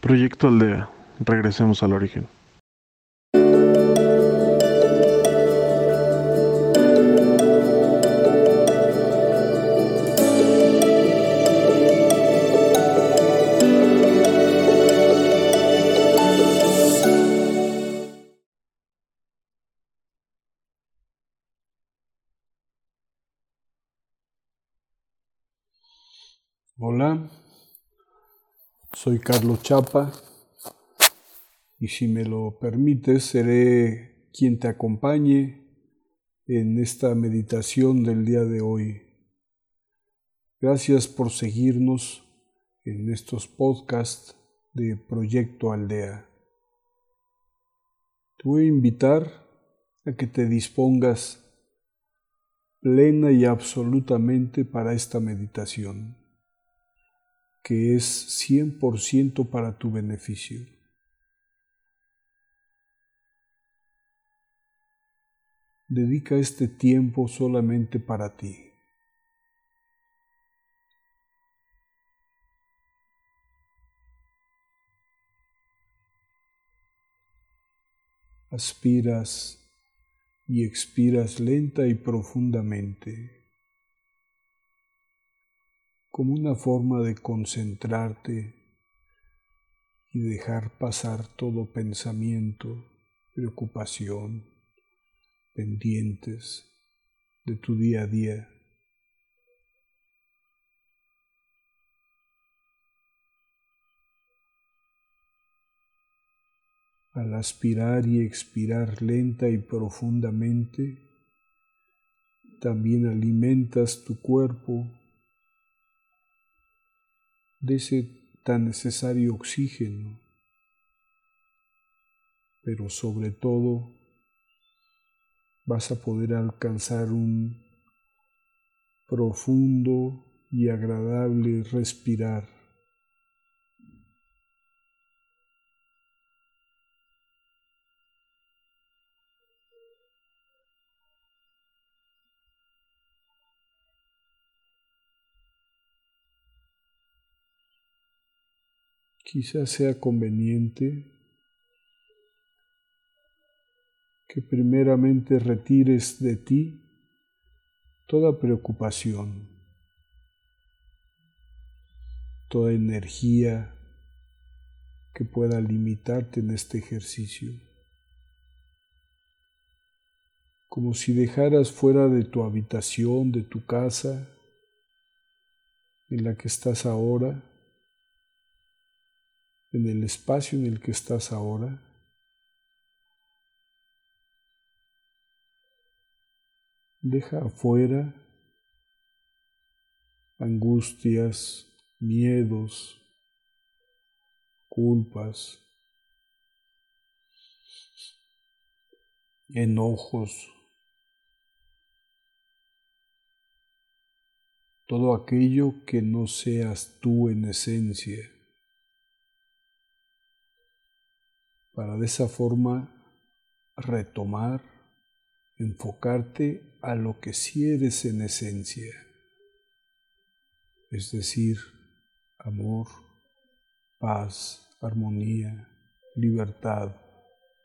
Proyecto Aldea. Regresemos al origen. Hola, soy Carlos Chapa y si me lo permites seré quien te acompañe en esta meditación del día de hoy. Gracias por seguirnos en estos podcasts de Proyecto Aldea. Te voy a invitar a que te dispongas plena y absolutamente para esta meditación que es 100% para tu beneficio. Dedica este tiempo solamente para ti. Aspiras y expiras lenta y profundamente como una forma de concentrarte y dejar pasar todo pensamiento, preocupación, pendientes de tu día a día. Al aspirar y expirar lenta y profundamente, también alimentas tu cuerpo de ese tan necesario oxígeno, pero sobre todo vas a poder alcanzar un profundo y agradable respirar. Quizás sea conveniente que primeramente retires de ti toda preocupación, toda energía que pueda limitarte en este ejercicio. Como si dejaras fuera de tu habitación, de tu casa, en la que estás ahora, en el espacio en el que estás ahora. Deja afuera angustias, miedos, culpas, enojos, todo aquello que no seas tú en esencia. Para de esa forma retomar, enfocarte a lo que sí eres en esencia, es decir, amor, paz, armonía, libertad,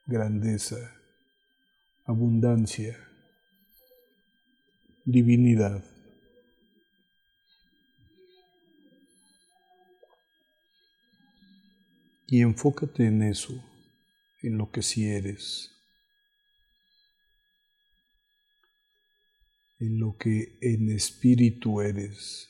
grandeza, abundancia, divinidad. Y enfócate en eso en lo que sí eres, en lo que en espíritu eres.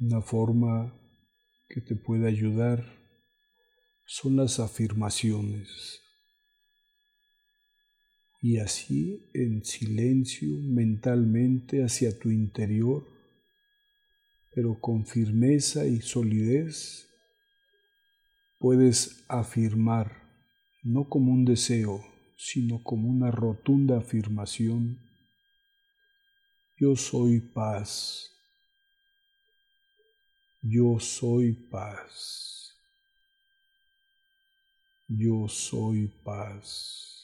Una forma que te puede ayudar son las afirmaciones y así en silencio mentalmente hacia tu interior, pero con firmeza y solidez, puedes afirmar, no como un deseo, sino como una rotunda afirmación, yo soy paz, yo soy paz, yo soy paz.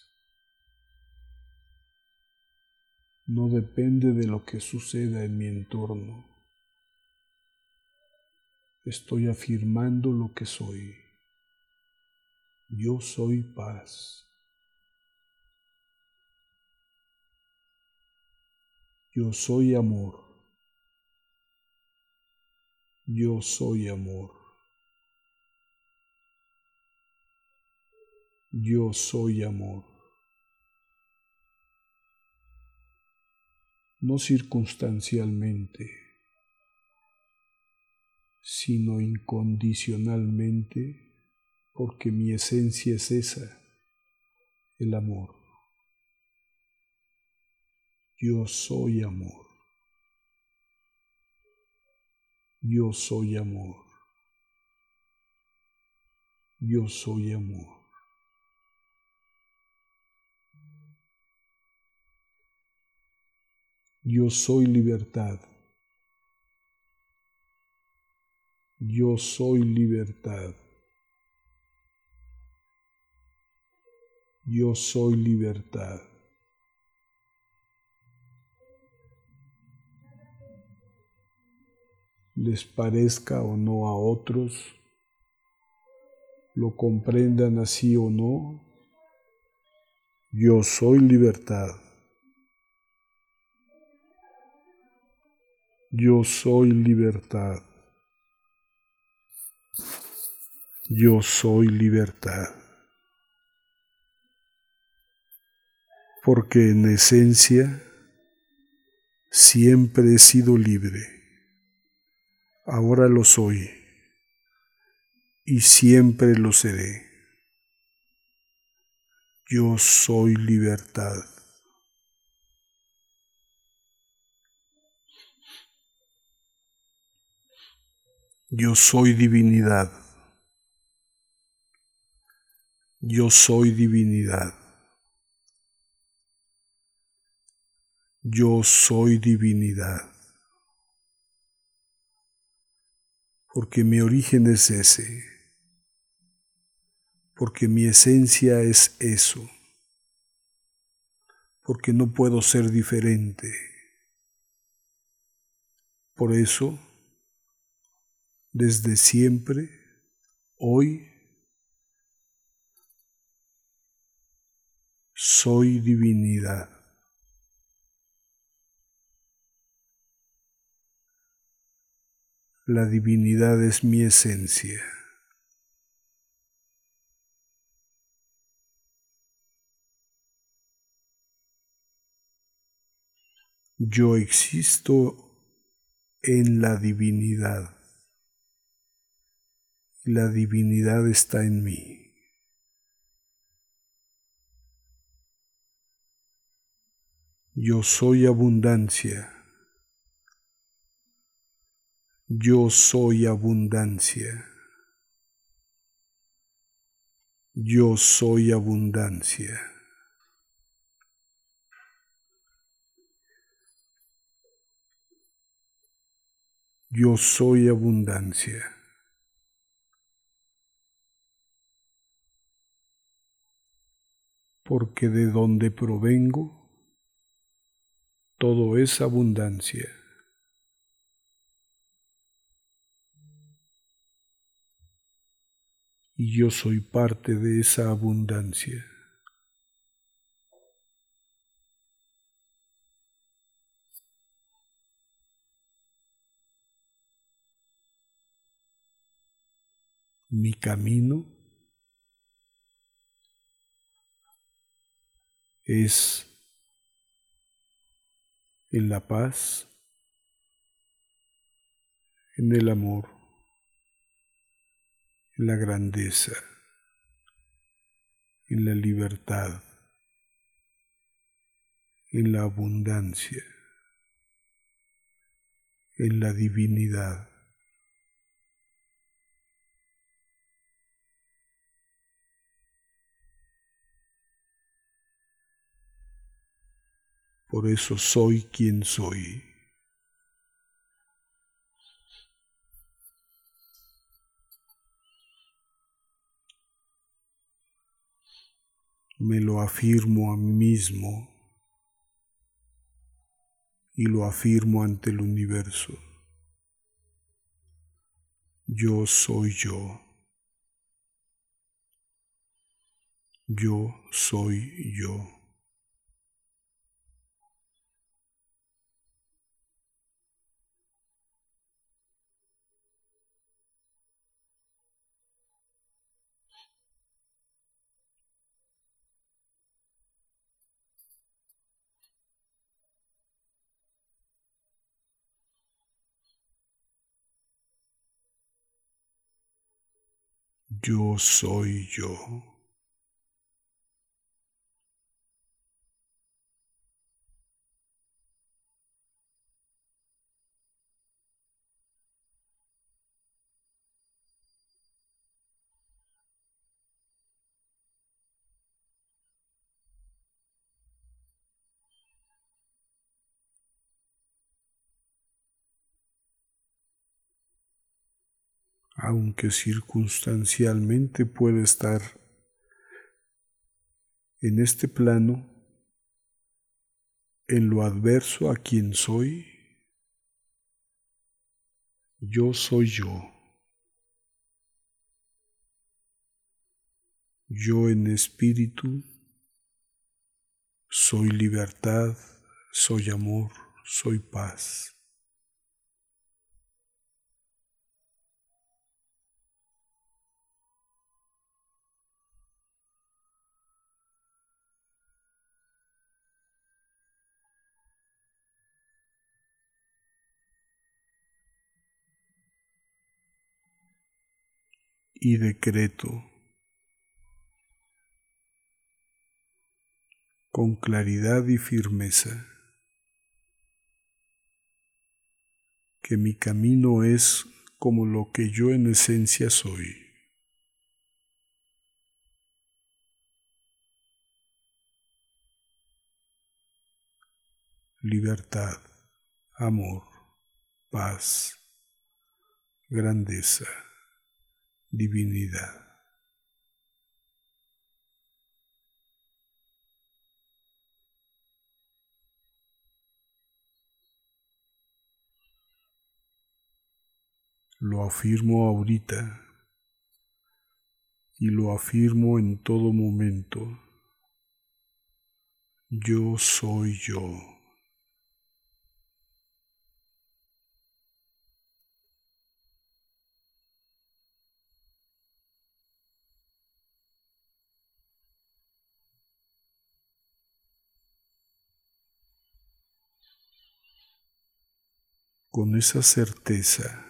No depende de lo que suceda en mi entorno. Estoy afirmando lo que soy. Yo soy paz. Yo soy amor. Yo soy amor. Yo soy amor. No circunstancialmente, sino incondicionalmente, porque mi esencia es esa, el amor. Yo soy amor. Yo soy amor. Yo soy amor. Yo soy libertad. Yo soy libertad. Yo soy libertad. les parezca o no a otros, lo comprendan así o no, yo soy libertad. Yo soy libertad. Yo soy libertad. Porque en esencia siempre he sido libre ahora lo soy y siempre lo seré. Yo soy libertad. Yo soy divinidad. Yo soy divinidad. Yo soy divinidad. porque mi origen es ese, porque mi esencia es eso, porque no puedo ser diferente. Por eso, desde siempre, hoy, soy divinidad. La divinidad es mi esencia. Yo existo en la divinidad. La divinidad está en mí. Yo soy abundancia. Yo soy abundancia. Yo soy abundancia. Yo soy abundancia. Porque de donde provengo, todo es abundancia. y yo soy parte de esa abundancia. Mi camino es en la paz, en el amor en la grandeza, en la libertad, en la abundancia, en la divinidad. Por eso soy quien soy. me lo afirmo a mí mismo y lo afirmo ante el universo. Yo soy yo. Yo soy yo. Yo soy yo. Aunque circunstancialmente pueda estar en este plano, en lo adverso a quien soy, yo soy yo. Yo en espíritu soy libertad, soy amor, soy paz. Y decreto con claridad y firmeza que mi camino es como lo que yo en esencia soy. Libertad, amor, paz, grandeza divinidad. Lo afirmo ahorita y lo afirmo en todo momento. Yo soy yo. Con esa certeza,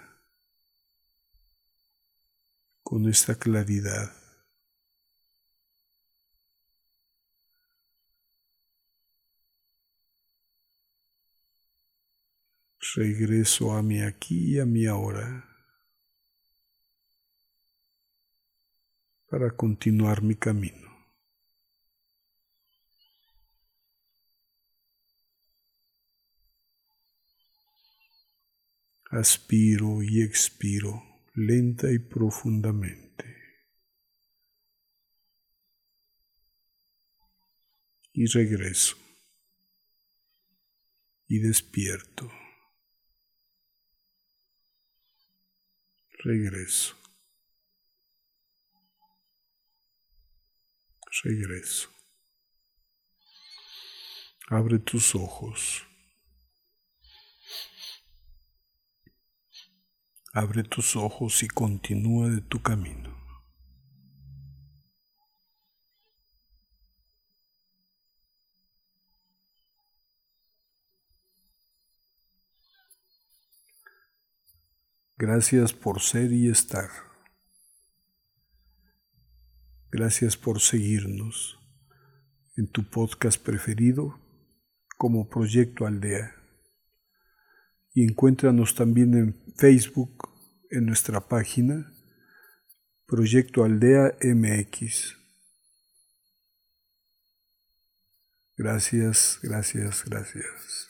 con esta claridad. Regreso a mi aquí y a mi ahora para continuar mi camino. Aspiro y expiro lenta y profundamente. Y regreso. Y despierto. Regreso. Regreso. Abre tus ojos. Abre tus ojos y continúa de tu camino. Gracias por ser y estar. Gracias por seguirnos en tu podcast preferido como Proyecto Aldea y encuéntranos también en Facebook, en nuestra página Proyecto Aldea MX. Gracias, gracias, gracias.